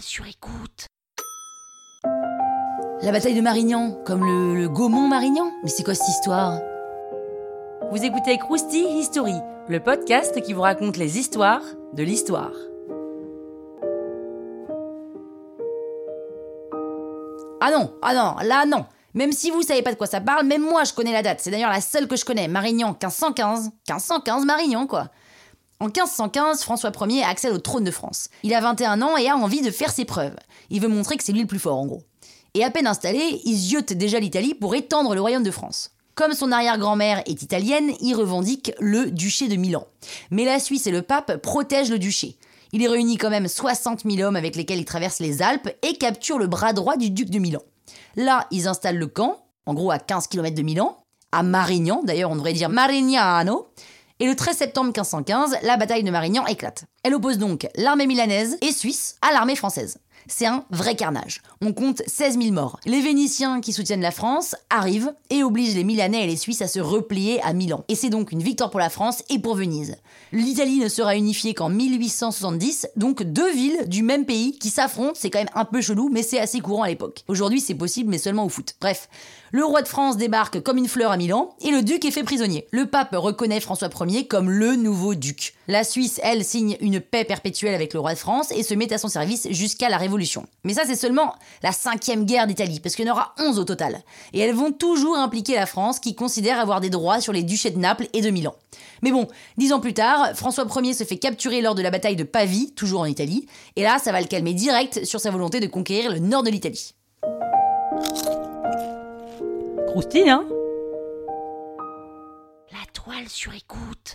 sur écoute. La bataille de Marignan, comme le, le Gaumont Marignan? Mais c'est quoi cette histoire? Vous écoutez Krusty History, le podcast qui vous raconte les histoires de l'histoire. Ah non, ah non, là non Même si vous savez pas de quoi ça parle, même moi je connais la date. C'est d'ailleurs la seule que je connais. Marignan 1515. 1515 Marignan quoi. En 1515, François Ier accède au trône de France. Il a 21 ans et a envie de faire ses preuves. Il veut montrer que c'est lui le plus fort en gros. Et à peine installé, il ziote déjà l'Italie pour étendre le royaume de France. Comme son arrière-grand-mère est italienne, il revendique le duché de Milan. Mais la Suisse et le pape protègent le duché. Il y réunit quand même 60 000 hommes avec lesquels il traverse les Alpes et capture le bras droit du duc de Milan. Là, ils installent le camp, en gros à 15 km de Milan, à Marignan, d'ailleurs on devrait dire Marignano, et le 13 septembre 1515, la bataille de Marignan éclate. Elle oppose donc l'armée milanaise et suisse à l'armée française. C'est un vrai carnage. On compte 16 000 morts. Les Vénitiens qui soutiennent la France arrivent et obligent les Milanais et les Suisses à se replier à Milan. Et c'est donc une victoire pour la France et pour Venise. L'Italie ne sera unifiée qu'en 1870, donc deux villes du même pays qui s'affrontent, c'est quand même un peu chelou, mais c'est assez courant à l'époque. Aujourd'hui c'est possible, mais seulement au foot. Bref, le roi de France débarque comme une fleur à Milan et le duc est fait prisonnier. Le pape reconnaît François Ier comme le nouveau duc. La Suisse, elle, signe une paix perpétuelle avec le roi de France et se met à son service jusqu'à la Révolution. Mais ça, c'est seulement la cinquième guerre d'Italie, parce qu'il y en aura 11 au total. Et elles vont toujours impliquer la France, qui considère avoir des droits sur les duchés de Naples et de Milan. Mais bon, dix ans plus tard, François Ier se fait capturer lors de la bataille de Pavie, toujours en Italie, et là, ça va le calmer direct sur sa volonté de conquérir le nord de l'Italie. Croustille, hein? La toile sur écoute.